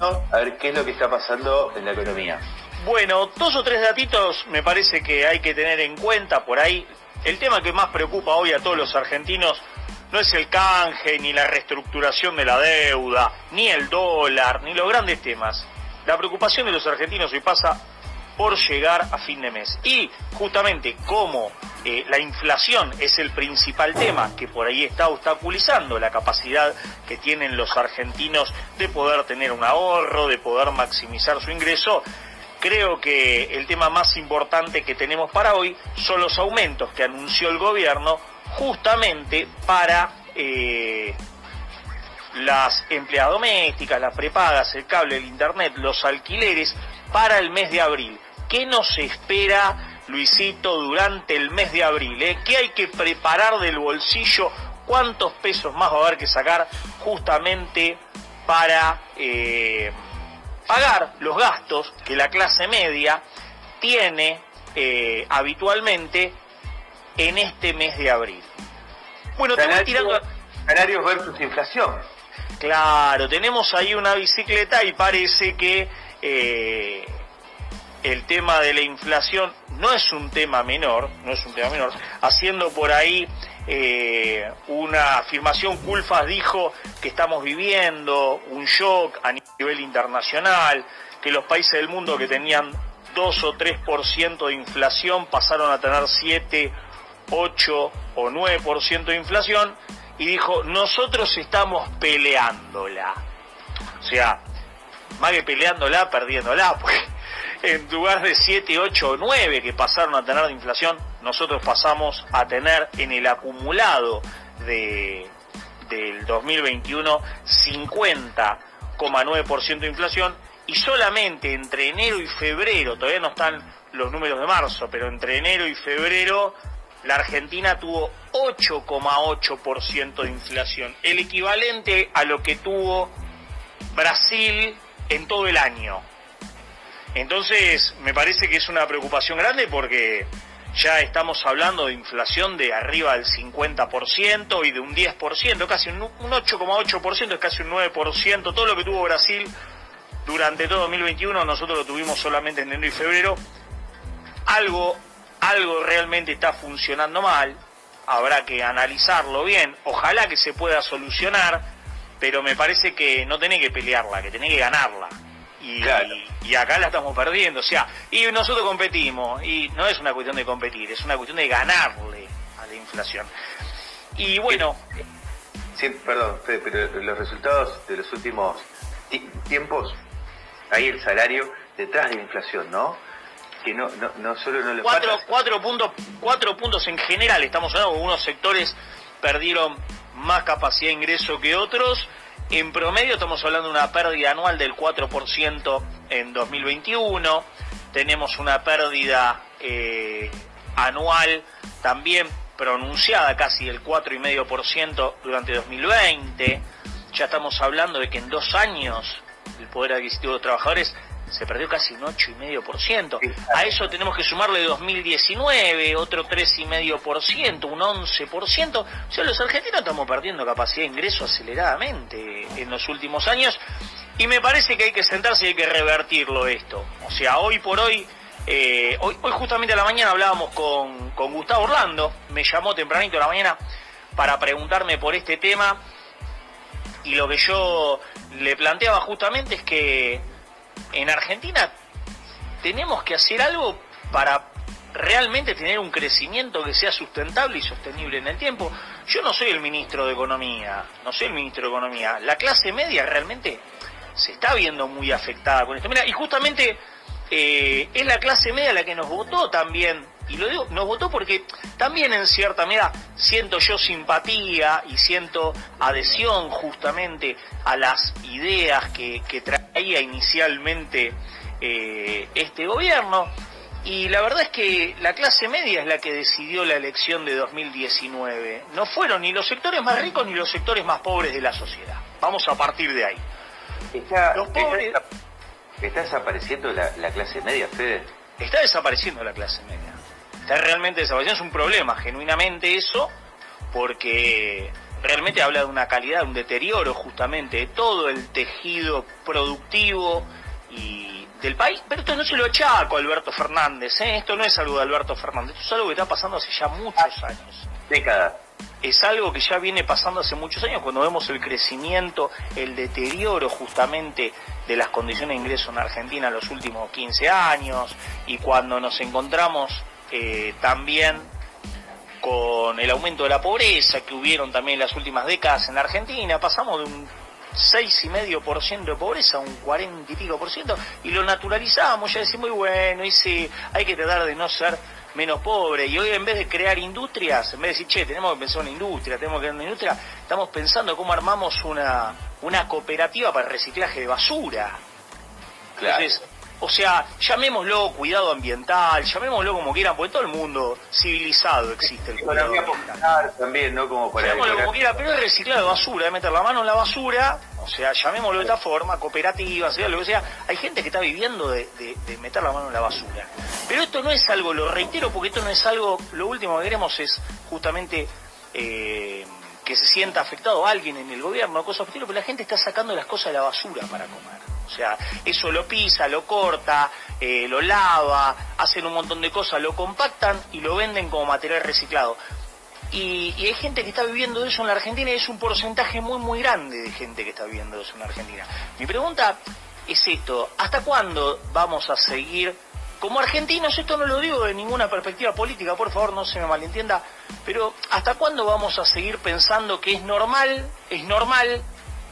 a ver qué es lo que está pasando en la economía. Bueno, dos o tres datitos me parece que hay que tener en cuenta por ahí. El tema que más preocupa hoy a todos los argentinos no es el canje, ni la reestructuración de la deuda, ni el dólar, ni los grandes temas. La preocupación de los argentinos hoy pasa por llegar a fin de mes. Y justamente como eh, la inflación es el principal tema que por ahí está obstaculizando la capacidad que tienen los argentinos de poder tener un ahorro, de poder maximizar su ingreso, creo que el tema más importante que tenemos para hoy son los aumentos que anunció el gobierno justamente para eh, las empleadas domésticas, las prepagas, el cable, el internet, los alquileres para el mes de abril. ¿Qué nos espera, Luisito, durante el mes de abril? Eh? ¿Qué hay que preparar del bolsillo? ¿Cuántos pesos más va a haber que sacar justamente para eh, pagar los gastos que la clase media tiene eh, habitualmente en este mes de abril? Bueno, te voy tirando... Salarios versus inflación. Claro, tenemos ahí una bicicleta y parece que el tema de la inflación no es un tema menor, no es un tema menor, haciendo por ahí eh, una afirmación, Culfas dijo que estamos viviendo un shock a nivel internacional, que los países del mundo que tenían 2 o 3% de inflación pasaron a tener 7, 8 o 9% de inflación, y dijo, nosotros estamos peleándola. O sea, más que peleándola, perdiéndola, pues en lugar de 7, 8 o 9 que pasaron a tener de inflación, nosotros pasamos a tener en el acumulado de, del 2021 50,9% de inflación y solamente entre enero y febrero, todavía no están los números de marzo, pero entre enero y febrero la Argentina tuvo 8,8% de inflación, el equivalente a lo que tuvo Brasil en todo el año. Entonces, me parece que es una preocupación grande porque ya estamos hablando de inflación de arriba del 50% y de un 10%, casi un 8,8%, es casi un 9%, todo lo que tuvo Brasil durante todo 2021, nosotros lo tuvimos solamente en enero y febrero. Algo, algo realmente está funcionando mal, habrá que analizarlo bien, ojalá que se pueda solucionar, pero me parece que no tenés que pelearla, que tenés que ganarla y, acá la estamos perdiendo. O sea, y nosotros competimos, y no es una cuestión de competir, es una cuestión de ganarle a la inflación. Y bueno. Sí, perdón, pero los resultados de los últimos tiempos, hay el salario detrás de la inflación, ¿no? Que no, no, no solo no le cuatro, cuatro, puntos, cuatro puntos en general, estamos hablando, unos sectores perdieron más capacidad de ingreso que otros en promedio estamos hablando de una pérdida anual del 4% en 2021, tenemos una pérdida eh, anual también pronunciada casi del 4,5% durante 2020, ya estamos hablando de que en dos años el poder adquisitivo de los trabajadores se perdió casi un 8,5%. A eso tenemos que sumarle 2019, otro 3,5%, un 11%. O sea, los argentinos estamos perdiendo capacidad de ingreso aceleradamente en los últimos años y me parece que hay que sentarse y hay que revertirlo esto. O sea, hoy por hoy, eh, hoy, hoy justamente a la mañana hablábamos con, con Gustavo Orlando, me llamó tempranito a la mañana para preguntarme por este tema y lo que yo le planteaba justamente es que en Argentina tenemos que hacer algo para realmente tener un crecimiento que sea sustentable y sostenible en el tiempo. Yo no soy el ministro de Economía, no soy el ministro de Economía. La clase media realmente se está viendo muy afectada con esto. Mira, y justamente eh, es la clase media la que nos votó también. Y lo digo, nos votó porque también en cierta medida siento yo simpatía y siento adhesión justamente a las ideas que, que traía inicialmente eh, este gobierno. Y la verdad es que la clase media es la que decidió la elección de 2019. No fueron ni los sectores más ricos ni los sectores más pobres de la sociedad. Vamos a partir de ahí. Está, está, desapareciendo la, la, clase media, Fede? Está desapareciendo la clase media. Está realmente desapareciendo. Es un problema, genuinamente eso, porque realmente habla de una calidad, un deterioro justamente de todo el tejido productivo y del país. Pero esto no se lo achaco a Alberto Fernández, ¿eh? esto no es algo de Alberto Fernández, esto es algo que está pasando hace ya muchos años. Décadas es algo que ya viene pasando hace muchos años, cuando vemos el crecimiento, el deterioro justamente de las condiciones de ingreso en Argentina en los últimos 15 años, y cuando nos encontramos eh, también con el aumento de la pobreza que hubieron también en las últimas décadas en Argentina, pasamos de un 6,5% de pobreza a un 40 y pico por ciento, y lo naturalizamos, ya decimos, muy bueno, y sí, hay que tratar de no ser menos pobre. Y hoy en vez de crear industrias, en vez de decir, che, tenemos que pensar en una industria, tenemos que crear una industria, estamos pensando cómo armamos una, una cooperativa para el reciclaje de basura. Claro. O sea, llamémoslo cuidado ambiental, llamémoslo como quieran, porque todo el mundo civilizado existe el cuidado ambiental. también, ¿no? Como para llamémoslo como quiera, pero es reciclado de basura, es meter la mano en la basura o sea, llamémoslo de esta forma, cooperativa, sea lo que sea, hay gente que está viviendo de, meter la mano en la basura. Pero esto no es algo, lo reitero, porque esto no es algo, lo último que queremos es justamente eh, que se sienta afectado alguien en el gobierno, cosas pero la gente está sacando las cosas de la basura para comer. O sea, eso lo pisa, lo corta, eh, lo lava, hacen un montón de cosas, lo compactan y lo venden como material reciclado. Y, hay gente que está viviendo eso en la Argentina y es un porcentaje muy, muy grande de gente que está viviendo eso en la Argentina. Mi pregunta es esto, ¿hasta cuándo vamos a seguir como argentinos? Esto no lo digo de ninguna perspectiva política, por favor no se me malentienda, pero ¿hasta cuándo vamos a seguir pensando que es normal, es normal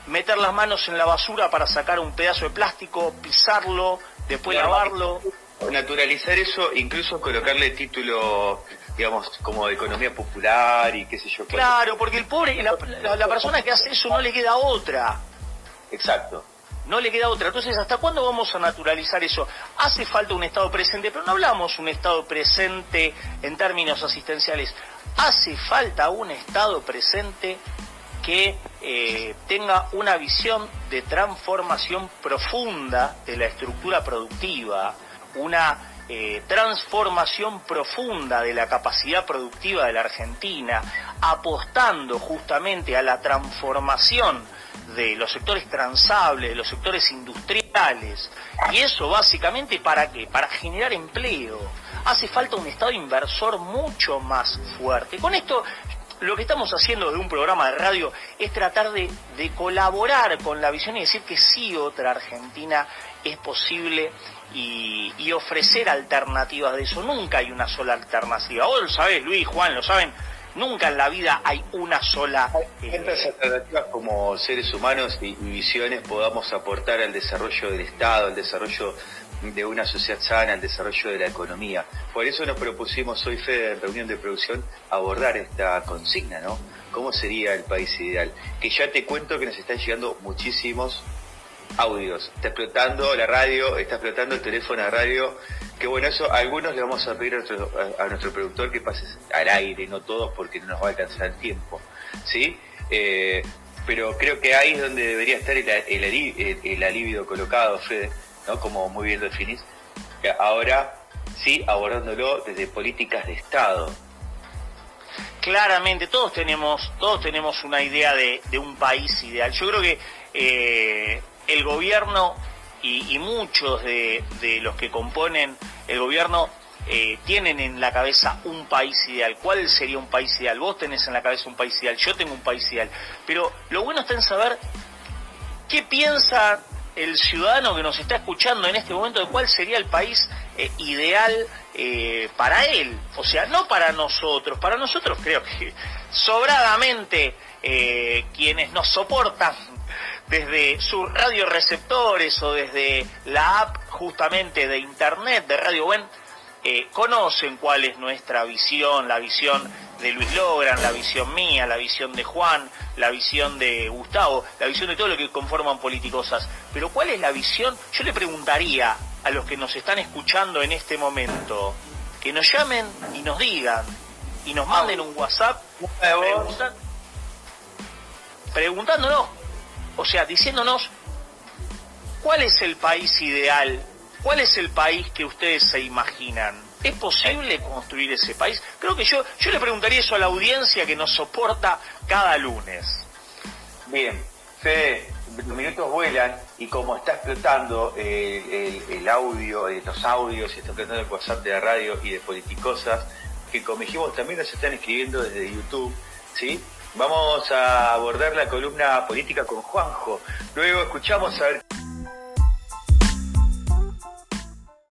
meter las manos en la basura para sacar un pedazo de plástico, pisarlo, después lavarlo? Naturalizar eso, incluso colocarle título digamos, como de economía popular y qué sé yo. Claro, porque el pobre, la, la, persona que hace eso no le queda otra. Exacto. No le queda otra. Entonces, ¿hasta cuándo vamos a naturalizar eso? Hace falta un Estado presente, pero no hablamos un Estado presente en términos asistenciales. Hace falta un Estado presente que eh, tenga una visión de transformación profunda de la estructura productiva, una eh, transformación profunda de la capacidad productiva de la Argentina, apostando justamente a la transformación de los sectores transables, de los sectores industriales. Y eso básicamente para qué? Para generar empleo. Hace falta un Estado inversor mucho más fuerte. Con esto lo que estamos haciendo de un programa de radio es tratar de, de, colaborar con la visión y decir que sí otra Argentina es posible y, ofrecer alternativas de eso. Nunca hay una sola alternativa. Vos lo sabés, Luis, Juan, lo saben. Nunca en la vida hay una sola... Eh, alternativas como seres humanos y, visiones podamos aportar al desarrollo del Estado, al desarrollo de una sociedad sana, al desarrollo de la economía. Por eso nos propusimos hoy, Fede, en reunión de producción, abordar esta consigna, ¿no? ¿Cómo sería el país ideal? Que ya te cuento que nos están llegando muchísimos audios. Está explotando la radio, está explotando el teléfono de radio. Que bueno, eso algunos le vamos a pedir a nuestro, productor que pase al aire, no todos porque no nos va a alcanzar el tiempo. ¿Sí? Eh, pero creo que ahí es donde debería estar el, el, alivio colocado, Fede, ¿no? Como muy bien definís. Ahora, sí, abordándolo desde políticas de Estado. Claramente, todos tenemos, todos tenemos una idea de, de un país ideal. Yo creo que eh, el gobierno y, muchos de, los que componen el gobierno eh, tienen en la cabeza un país ideal. ¿Cuál sería un país ideal? Vos tenés en la cabeza un país ideal, yo tengo un país ideal. Pero lo bueno está en saber qué piensa el ciudadano que nos está escuchando en este momento de cuál sería el país eh, ideal eh, para él. O sea, no para nosotros. Para nosotros creo que sobradamente quienes nos soportan desde sus radioreceptores o desde la app justamente de internet de Radio Buen, eh, conocen cuál es nuestra visión, la visión de Luis Logran, la visión mía, la visión de Juan, la visión de Gustavo, la visión de todo lo que conforman Politicosas. Pero ¿cuál es la visión? Yo le preguntaría a los que nos están escuchando en este momento, que nos llamen y nos digan, y nos manden un WhatsApp preguntándonos o sea, diciéndonos cuál es el país ideal, cuál es el país que ustedes se imaginan. ¿Es posible construir ese país? Creo que yo, yo le preguntaría eso a la audiencia que nos soporta cada lunes. Bien, Fede, los minutos vuelan y como está explotando el, el, audio, los audios, y está explotando el WhatsApp de la radio y de Politicosas, que como dijimos también nos están escribiendo desde YouTube, ¿sí? Vamos a abordar la columna política con Juanjo. Luego escuchamos a ver...